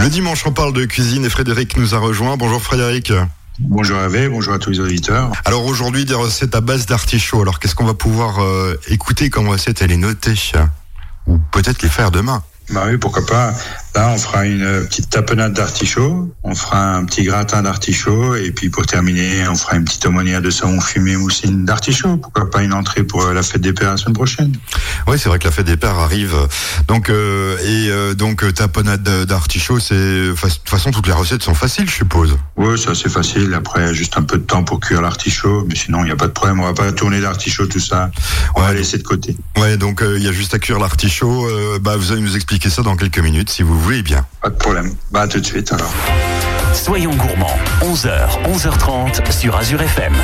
Le dimanche, on parle de cuisine et Frédéric nous a rejoint. Bonjour Frédéric. Bonjour Hervé, bonjour à tous les auditeurs. Alors aujourd'hui, des recettes à base d'artichaut. Alors qu'est-ce qu'on va pouvoir euh, écouter comme recette Elle est notée. Ou peut-être les faire demain? Bah oui, pourquoi pas. Là, on fera une petite tapenade d'artichaut, on fera un petit gratin d'artichaut, et puis pour terminer, on fera une petite aumônière de saumon fumé moussine d'artichaut. Pourquoi pas une entrée pour la fête des pères la semaine prochaine Oui, c'est vrai que la fête des pères arrive. Donc, euh, et euh, donc tapenade d'artichaut, c'est de toute façon toutes les recettes sont faciles, je suppose. Oui, c'est assez facile. Après, juste un peu de temps pour cuire l'artichaut, mais sinon il n'y a pas de problème. On va pas tourner d'artichaut tout ça. On va laisser de côté. Ouais, donc il y a juste à cuire l'artichaut. bah, vous allez nous expliquer ça dans quelques minutes, si vous voulez bien. Pas de problème. Bah, tout de suite alors. Soyons gourmands. 11h, 11h30 sur Azure FM.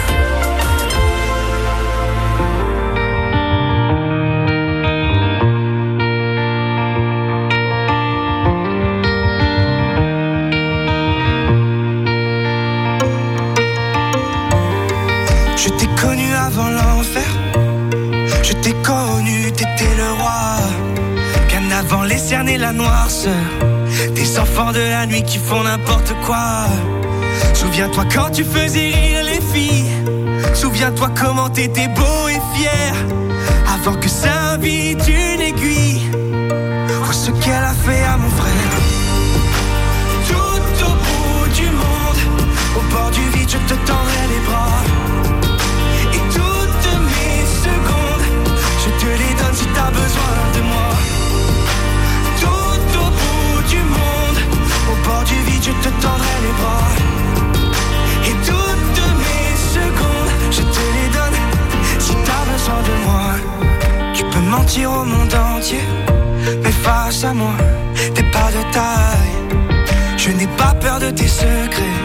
Je t'ai connu avant l'enfer. Je t'ai la noirceur. Des enfants de la nuit qui font n'importe quoi. Souviens-toi quand tu faisais rire les filles. Souviens-toi comment t'étais beau et fier. Avant que ça invite une aiguille. Vois ce qu'elle a fait à mon frère. Tout au bout du monde, au bord du vide, je te tendrai les bras. Et toutes mes secondes, je te les donne si t'as besoin de moi. T'es pas de taille. Je n'ai pas peur de tes secrets,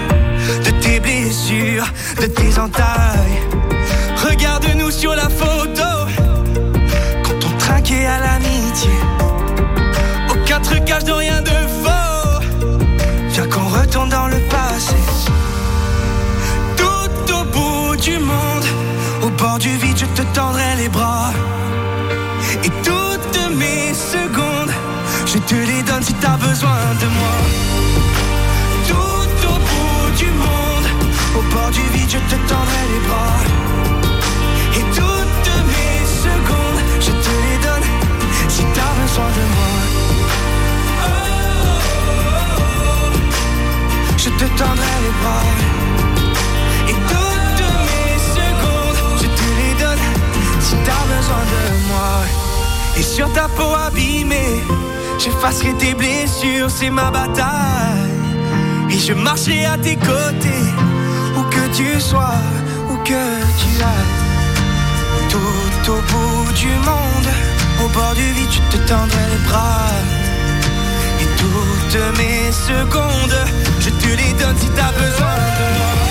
de tes blessures, de tes entailles. Regarde-nous sur la photo, quand on trinquait à l'amitié. Aux quatre cages de rien de faux. Viens qu'on retourne dans le passé. Tout au bout du monde, au bord du vide, je te tendrai les bras. Je te les donne si t'as besoin de moi. Tout au bout du monde, au bord du vide, je te tendrai les bras. J'effacerai tes blessures, c'est ma bataille. Et je marcherai à tes côtés, où que tu sois, où que tu ailles. Tout au bout du monde, au bord du vide, je te tendrai les bras. Et toutes mes secondes, je te les donne si t'as besoin de moi.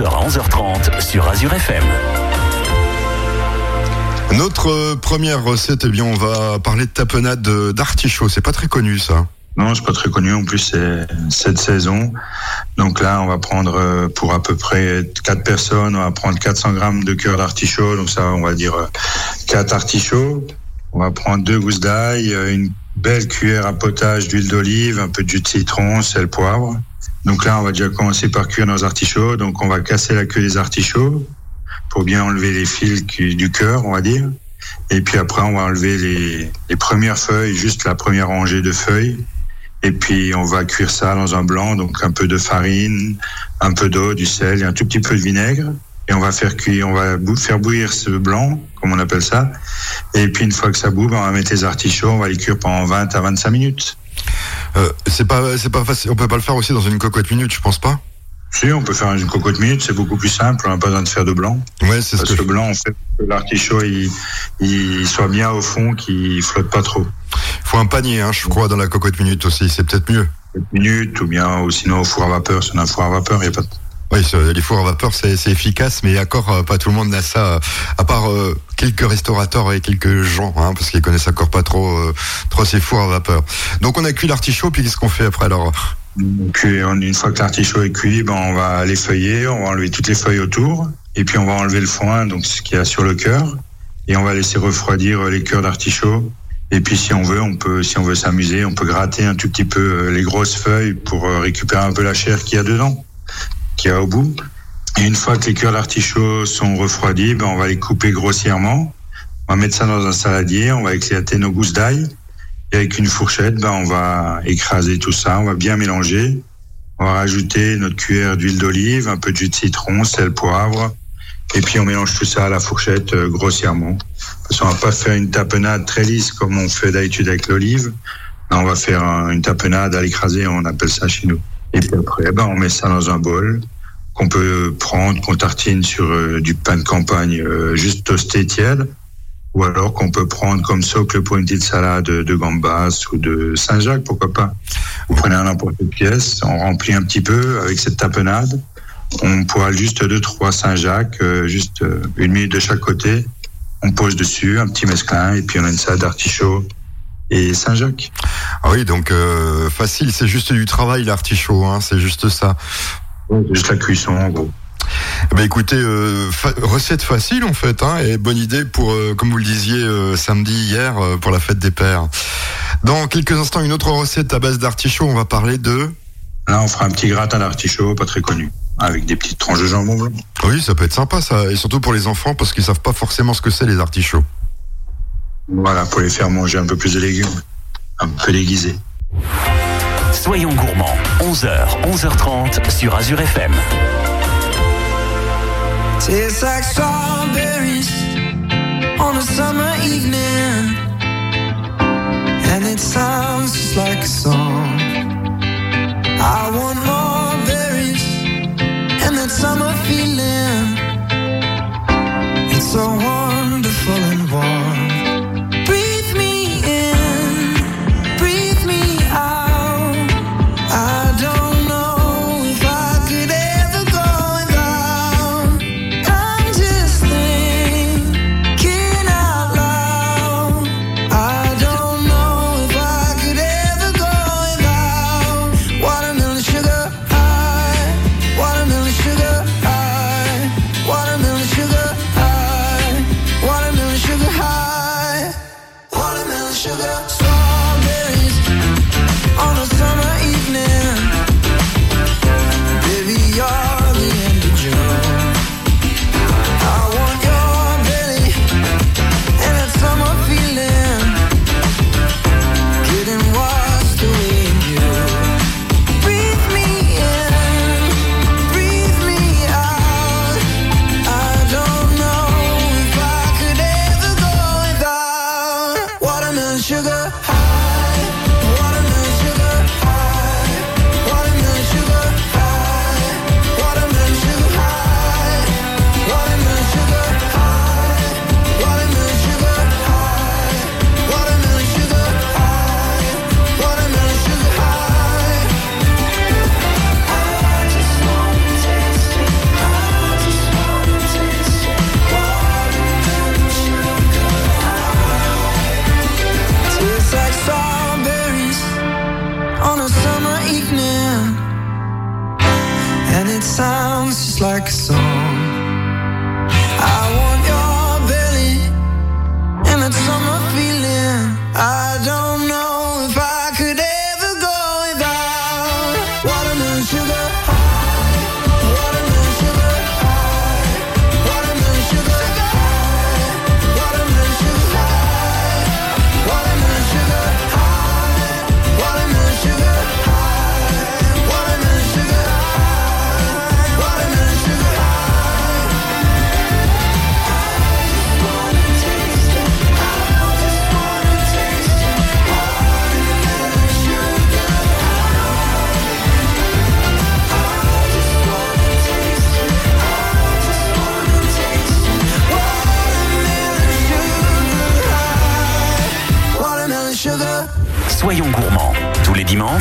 11h à 11h30 sur Azure FM. Notre euh, première recette, eh bien, on va parler de tapenade d'artichaut. C'est pas très connu, ça. Non, c'est pas très connu. En plus, c'est cette saison. Donc là, on va prendre euh, pour à peu près quatre personnes, on va prendre 400 grammes de cœur d'artichaut. Donc ça, on va dire euh, quatre artichauts. On va prendre deux gousses d'ail, une belle cuillère à potage d'huile d'olive, un peu de jus de citron, sel, poivre. Donc là, on va déjà commencer par cuire nos artichauts. Donc on va casser la queue des artichauts pour bien enlever les fils du cœur, on va dire. Et puis après, on va enlever les, premières feuilles, juste la première rangée de feuilles. Et puis on va cuire ça dans un blanc, donc un peu de farine, un peu d'eau, du sel et un tout petit peu de vinaigre. Et on va faire cuire, on va faire bouillir ce blanc, comme on appelle ça. Et puis une fois que ça boue, ben, on va mettre les artichauts, on va les cuire pendant 20 à 25 minutes. Euh, c'est pas, c'est pas facile. On peut pas le faire aussi dans une cocotte minute, je pense pas. Si, on peut faire une cocotte minute, c'est beaucoup plus simple, on n'a pas besoin de faire de blanc. Ouais, c'est ce Parce que le blanc, en fait, que l'artichaut, il, il soit bien au fond, qu'il flotte pas trop. Il faut un panier, hein, je crois, dans la cocotte minute aussi. C'est peut-être mieux. Une minute, ou bien, ou sinon au four à vapeur. On a un four à vapeur, il n'y a pas de... Oui, les fours à vapeur, c'est efficace, mais encore euh, pas tout le monde n'a ça, euh, à part euh, quelques restaurateurs et quelques gens, hein, parce qu'ils connaissent encore pas trop, trop ces fours à vapeur. Donc on a cuit l'artichaut, puis qu'est-ce qu'on fait après alors une fois que l'artichaut est cuit, ben, on va les feuiller, on va enlever toutes les feuilles autour, et puis on va enlever le foin, donc ce qu'il y a sur le cœur, et on va laisser refroidir les cœurs d'artichaut. Et puis si on veut, on peut, si on veut s'amuser, on peut gratter un tout petit peu les grosses feuilles pour récupérer un peu la chair qu'il y a dedans, qu'il y a au bout. Et une fois que les cœurs d'artichaut sont refroidis, ben, on va les couper grossièrement. On va mettre ça dans un saladier, on va éclater nos gousses d'ail. Et avec une fourchette, ben, on va écraser tout ça, on va bien mélanger. On va rajouter notre cuillère d'huile d'olive, un peu de jus de citron, sel, poivre. Et puis on mélange tout ça à la fourchette euh, grossièrement. Parce qu'on va pas faire une tapenade très lisse comme on fait d'habitude avec l'olive. On va faire un- une tapenade à l'écraser, on appelle ça chez nous. Et puis après, ben, on met ça dans un bol qu'on peut prendre, qu'on tartine sur euh, du pain de campagne euh, juste toasté tiède, ou alors qu'on peut prendre comme socle pour une petite salade de gambas ou de Saint-Jacques, pourquoi pas. Vous prenez un n'importe quelle pièce, on remplit un petit peu avec cette tapenade, on poêle juste deux trois Saint-Jacques, euh, juste euh, une minute de chaque côté, on pose dessus un petit mesclin et puis on a une salade d'artichaut et Saint-Jacques. Ah oui, donc euh, facile, c'est juste du travail l'artichaut, hein, c'est juste ça. Juste la cuisson en gros. Ben écoutez, euh, fa- recette facile en fait, hein, et bonne idée pour, euh, comme vous le disiez euh, samedi hier, pour la fête des pères. Dans quelques instants, une autre recette à base d'artichaut, on va parler de... Là, on fera un petit gratin d'artichaut, pas très connu, avec des petites tranches de jambon blanc. Oui, ça peut être sympa ça, et surtout pour les enfants, parce qu'ils savent pas forcément ce que c'est les artichauts. Voilà, pour les faire manger un peu plus de légumes, un peu déguisés. Soyons gourmands, 11h, 11h30 sur Azure FM. Tastes like strawberries on a summer evening, and it sounds just like a song.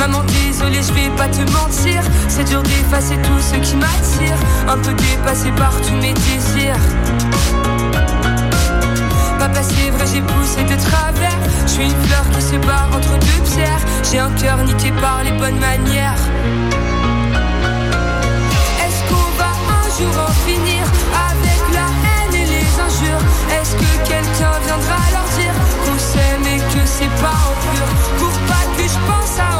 Maman désolée, je vais pas te mentir. C'est dur d'effacer tout ce qui m'attire, un peu dépassé par tous mes désirs. Papa c'est vrai j'ai poussé de travers. Je suis une fleur qui se bat entre deux pierres. J'ai un cœur niqué par les bonnes manières. Est-ce qu'on va un jour en finir Avec la haine et les injures? Est-ce que quelqu'un viendra leur dire Qu'on s'aime et que c'est pas en pur? Pour pas que je pense à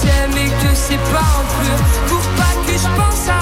s'aime et que c'est pas en pur Pour pas que je pense à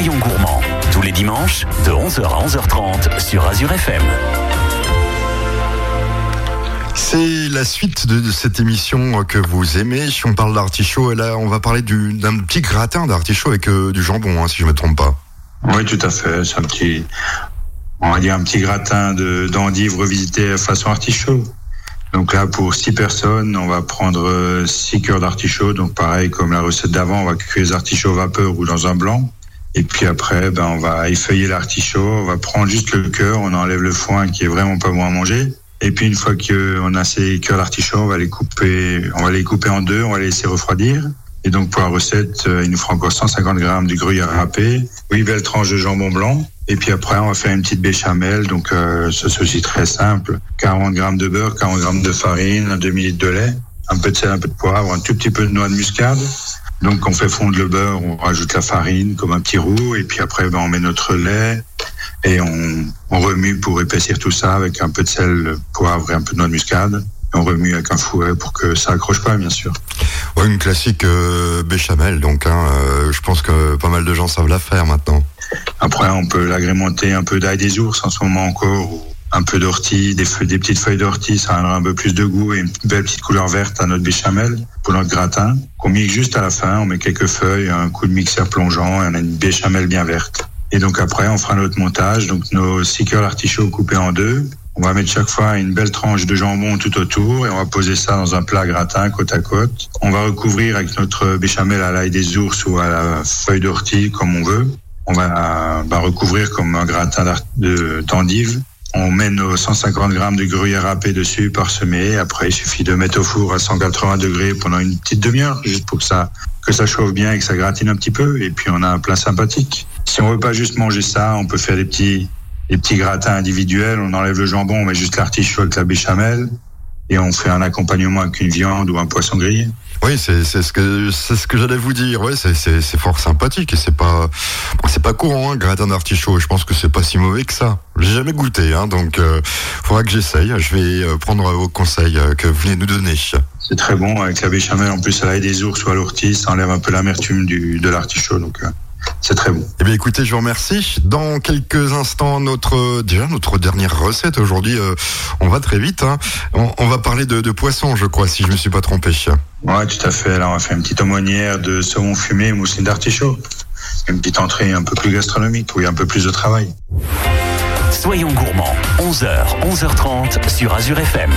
Soyons gourmands, tous les dimanches, de 11h à 11h30 sur Azure FM. C'est la suite de, de cette émission que vous aimez. Si on parle d'artichaut, et là, on va parler du- d'un petit gratin d'artichaut avec euh, du jambon, hein, si je me trompe pas. Oui, tout à fait. C'est un petit, on va dire un petit gratin de d'endives revisité façon artichaut. Donc là, pour six personnes, on va prendre euh, six cœurs d'artichaut. Donc pareil, comme la recette d'avant, on va cuire les artichauts au vapeur ou dans un blanc. Et puis après, ben, on va effeuiller l'artichaut. On va prendre juste le cœur. On enlève le foin qui est vraiment pas bon à manger. Et puis une fois qu'on a ces cœurs d'artichaut, on va les couper, on va les couper en deux. On va les laisser refroidir. Et donc pour la recette, euh, il nous faut encore 150 grammes de gruyère râpé, 8 belles tranches de jambon blanc. Et puis après, on va faire une petite béchamel. Donc euh, c'est aussi très simple. 40 grammes de beurre, 40 grammes de farine, un demi-litre de lait, un peu de sel, un peu de poivre, un tout petit peu de noix de muscade. Donc on fait fondre le beurre, on rajoute la farine comme un petit roux. Et puis après, ben, on met notre lait et on, on remue pour épaissir tout ça avec un peu de sel, poivre et un peu de noix de muscade. Et on remue avec un fouet pour que ça accroche pas, bien sûr. Ouais, une classique euh, béchamel, donc hein, euh, je pense que pas mal de gens savent la faire maintenant. Après, on peut l'agrémenter un peu d'ail des ours en ce moment encore, ou un peu d'ortie, des, des petites feuilles d'ortie, ça donnera un peu plus de goût et une belle petite couleur verte à notre béchamel pour notre gratin. Qu'on mixe juste à la fin, on met quelques feuilles, un coup de mixeur plongeant et on a une béchamel bien verte. Et donc après, on fera notre montage, donc nos six cœurs d'artichaut coupés en deux. On va mettre chaque fois une belle tranche de jambon tout autour et on va poser ça dans un plat gratin côte à côte. On va recouvrir avec notre béchamel à l'ail des ours ou à la feuille d'ortie comme on veut. On va, va recouvrir comme un gratin d'endive. On met nos 150 grammes de gruyère râpée dessus, parsemé. Après, il suffit de mettre au four à 180 degrés pendant une petite demi-heure, juste pour que ça, que ça chauffe bien et que ça gratine un petit peu. Et puis, on a un plat sympathique. Si on veut pas juste manger ça, on peut faire des petits, des petits gratins individuels. On enlève le jambon, on met juste l'artichaut avec la béchamel et on fait un accompagnement avec une viande ou un poisson grillé. Oui, c'est ce que c'est ce que j'allais vous dire. Oui, c'est fort sympathique et c'est pas c'est pas courant, hein, gratin d'artichaut. Je pense que c'est pas si mauvais que ça. J'ai jamais goûté, hein, donc euh, faudra que j'essaye. Je vais euh, prendre vos conseils euh, que vous venez nous donner. C'est très bon avec la béchamel. En plus, à l'ail des ours ou à l'ortie, ça enlève un peu l'amertume de l'artichaut. Donc euh, c'est très bon. Eh bien, écoutez, je vous remercie. Dans quelques instants, notre déjà notre dernière recette aujourd'hui, euh, on va très vite. Hein. On, on, va parler de, de, poisson, je crois, si je me suis pas trompé. Ouais, tout à fait. Alors, on va faire une petite aumônière de saumon fumé mousseline d'artichaut. Une petite entrée un peu plus gastronomique, où il y a un peu plus de travail. Soyons gourmands. 11h, 11h30 sur Azure FM.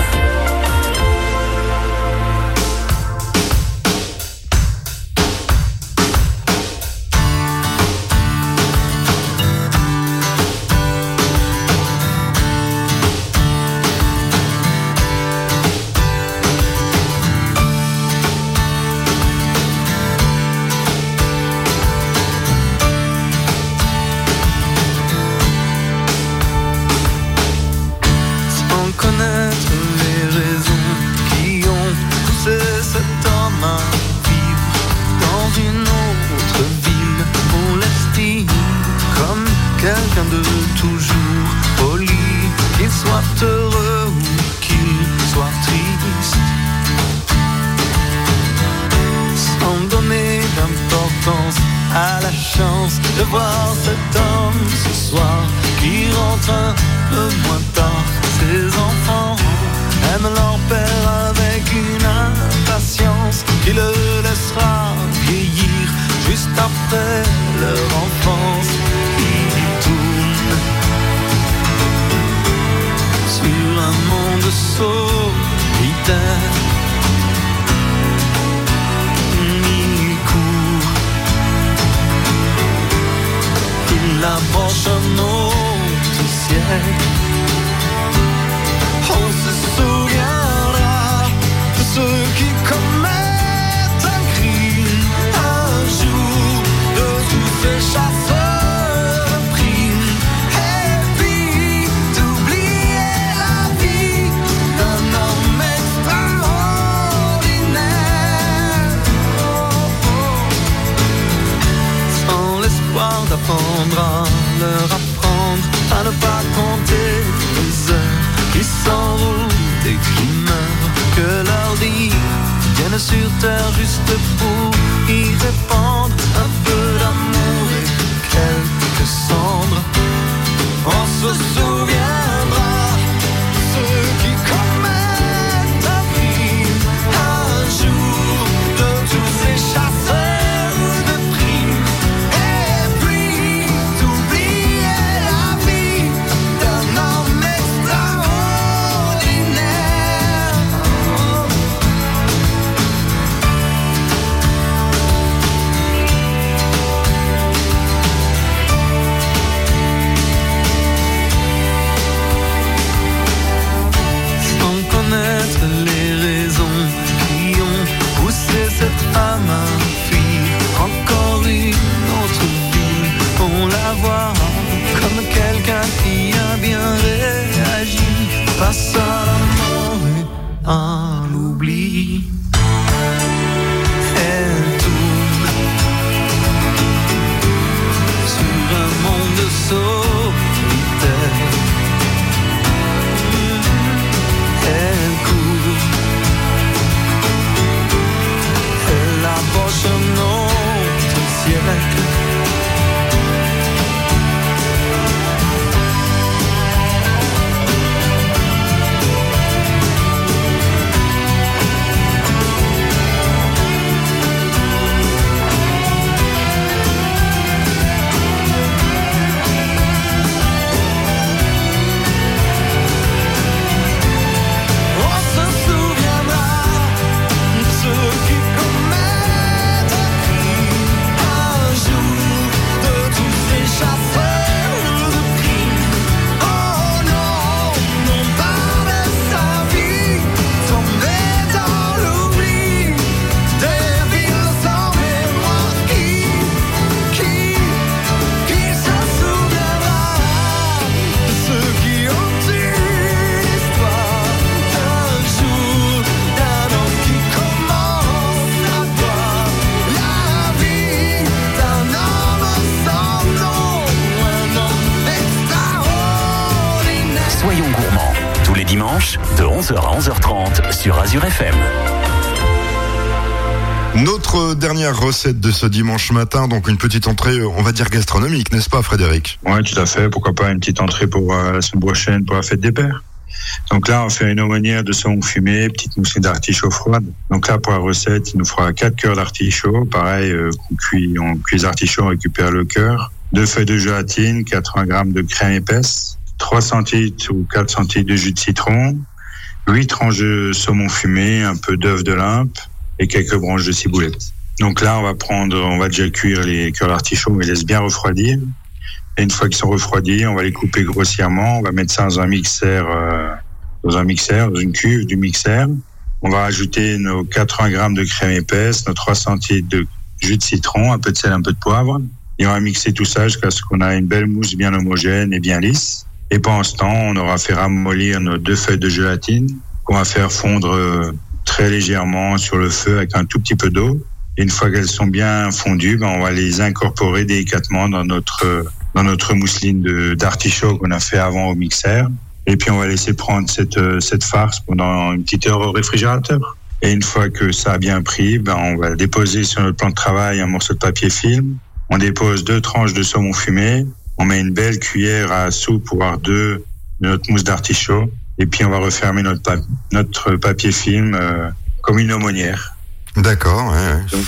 11h à 11h30 sur Azure FM. Notre dernière recette de ce dimanche matin, donc une petite entrée, on va dire gastronomique, n'est-ce pas Frédéric? Oui, tout à fait. Pourquoi pas une petite entrée pour euh, la semaine prochaine pour la fête des pères. Donc là, on fait une aumônière de saumon fumé, petite mousse d'artichaut froide. Donc là, pour la recette, il nous fera 4 cœurs d'artichaut. Pareil, euh, on cuit, on cuit les artichauts, on récupère le cœur. Deux feuilles de gélatine, 80 grammes de crème épaisse, 3 centilitres ou 4 centilitres de jus de citron, 8 tranches de saumon fumé, un peu d'œuf de limpe et quelques branches de ciboulette. Donc là, on va prendre, on va déjà cuire les cœurs d'artichaut, on les laisse bien refroidir. Et une fois qu'ils sont refroidis, on va les couper grossièrement. On va mettre ça dans un mixeur, euh, dans un mixeur, dans une cuve du mixeur. On va ajouter nos 80 grammes de crème épaisse, nos 3 centilitres de jus de citron, un peu de sel, un peu de poivre. Et on va mixer tout ça jusqu'à ce qu'on a une belle mousse bien homogène et bien lisse. Et pendant ce temps, on aura fait ramollir nos deux feuilles de gélatine qu'on va faire fondre euh, très légèrement sur le feu avec un tout petit peu d'eau. Une fois qu'elles sont bien fondues, ben, on va les incorporer délicatement dans notre euh, dans notre mousseline d'artichaut qu'on a fait avant au mixeur. Et puis on va laisser prendre cette euh, cette farce pendant une petite heure au réfrigérateur. Et une fois que ça a bien pris, ben on va déposer sur notre plan de travail un morceau de papier film. On dépose deux tranches de saumon fumé. On met une belle cuillère à soupe, voire deux, de notre mousse d'artichaut. Et puis on va refermer notre, pa- notre papier film euh, comme une aumônière. D'accord, ouais, ouais. Donc,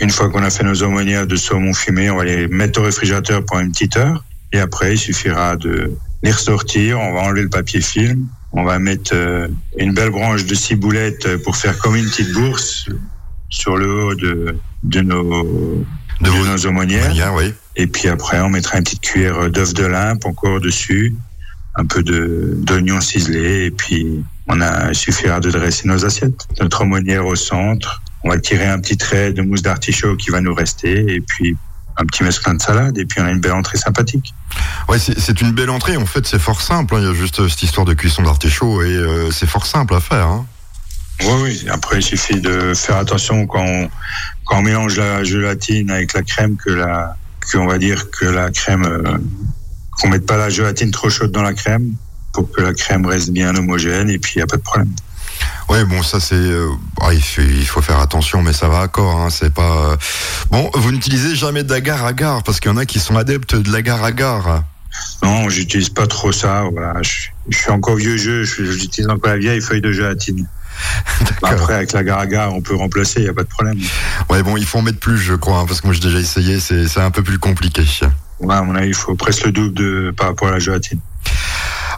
une fois qu'on a fait nos aumônières de saumon fumé, on va les mettre au réfrigérateur pour une petite heure. Et après, il suffira de les ressortir. On va enlever le papier film. On va mettre euh, une belle branche de ciboulette pour faire comme une petite bourse sur le haut de, de nos, De de vos- nos aumônières. Oui. Et puis après, on mettra une petite cuillère d'œuf de limpe encore dessus, un peu d'oignon ciselé, et puis on a, il suffira de dresser nos assiettes. Notre aumônière au centre, on va tirer un petit trait de mousse d'artichaut qui va nous rester, et puis un petit mesclin de salade, et puis on a une belle entrée sympathique. Ouais, c'est une belle entrée. En fait, c'est fort simple. hein. Il y a juste cette histoire de cuisson d'artichaut et euh, c'est fort simple à faire. Hein. Oui, oui. Après, il suffit de faire attention quand on, quand on mélange la gélatine avec la crème que la, qu'on va dire que la crème, euh, qu'on mette pas la gélatine trop chaude dans la crème pour que la crème reste bien homogène et puis il n'y a pas de problème. Ouais, bon, ça c'est. euh, ah, il, faut, il faut faire attention, mais ça va encore. Hein, c'est pas. euh, Bon, vous n'utilisez jamais d'agar-agar parce qu'il y en a qui sont adeptes de l'agar-agar. Non, j'utilise pas trop ça. Voilà, je, je suis encore vieux jeu. je- J'utilise encore la vieille feuille de gélatine. Après, avec la agar on peut remplacer, il n'y a pas de problème. Ouais, bon, il faut en mettre plus, je crois, hein, parce que moi j'ai déjà essayé. C'est un peu plus compliqué. Ouais, à mon avis, il faut presque le double de, par rapport à la gélatine.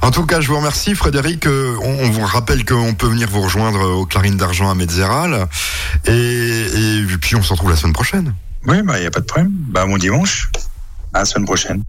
En tout cas, je vous remercie, Frédéric. Euh, On, on vous rappelle qu'on peut venir vous rejoindre au Clarines d'Argent à Metzeral. Et, et puis, on se retrouve la semaine prochaine. Oui, bah, il n'y a pas de problème. Bah, bon dimanche. À la semaine prochaine.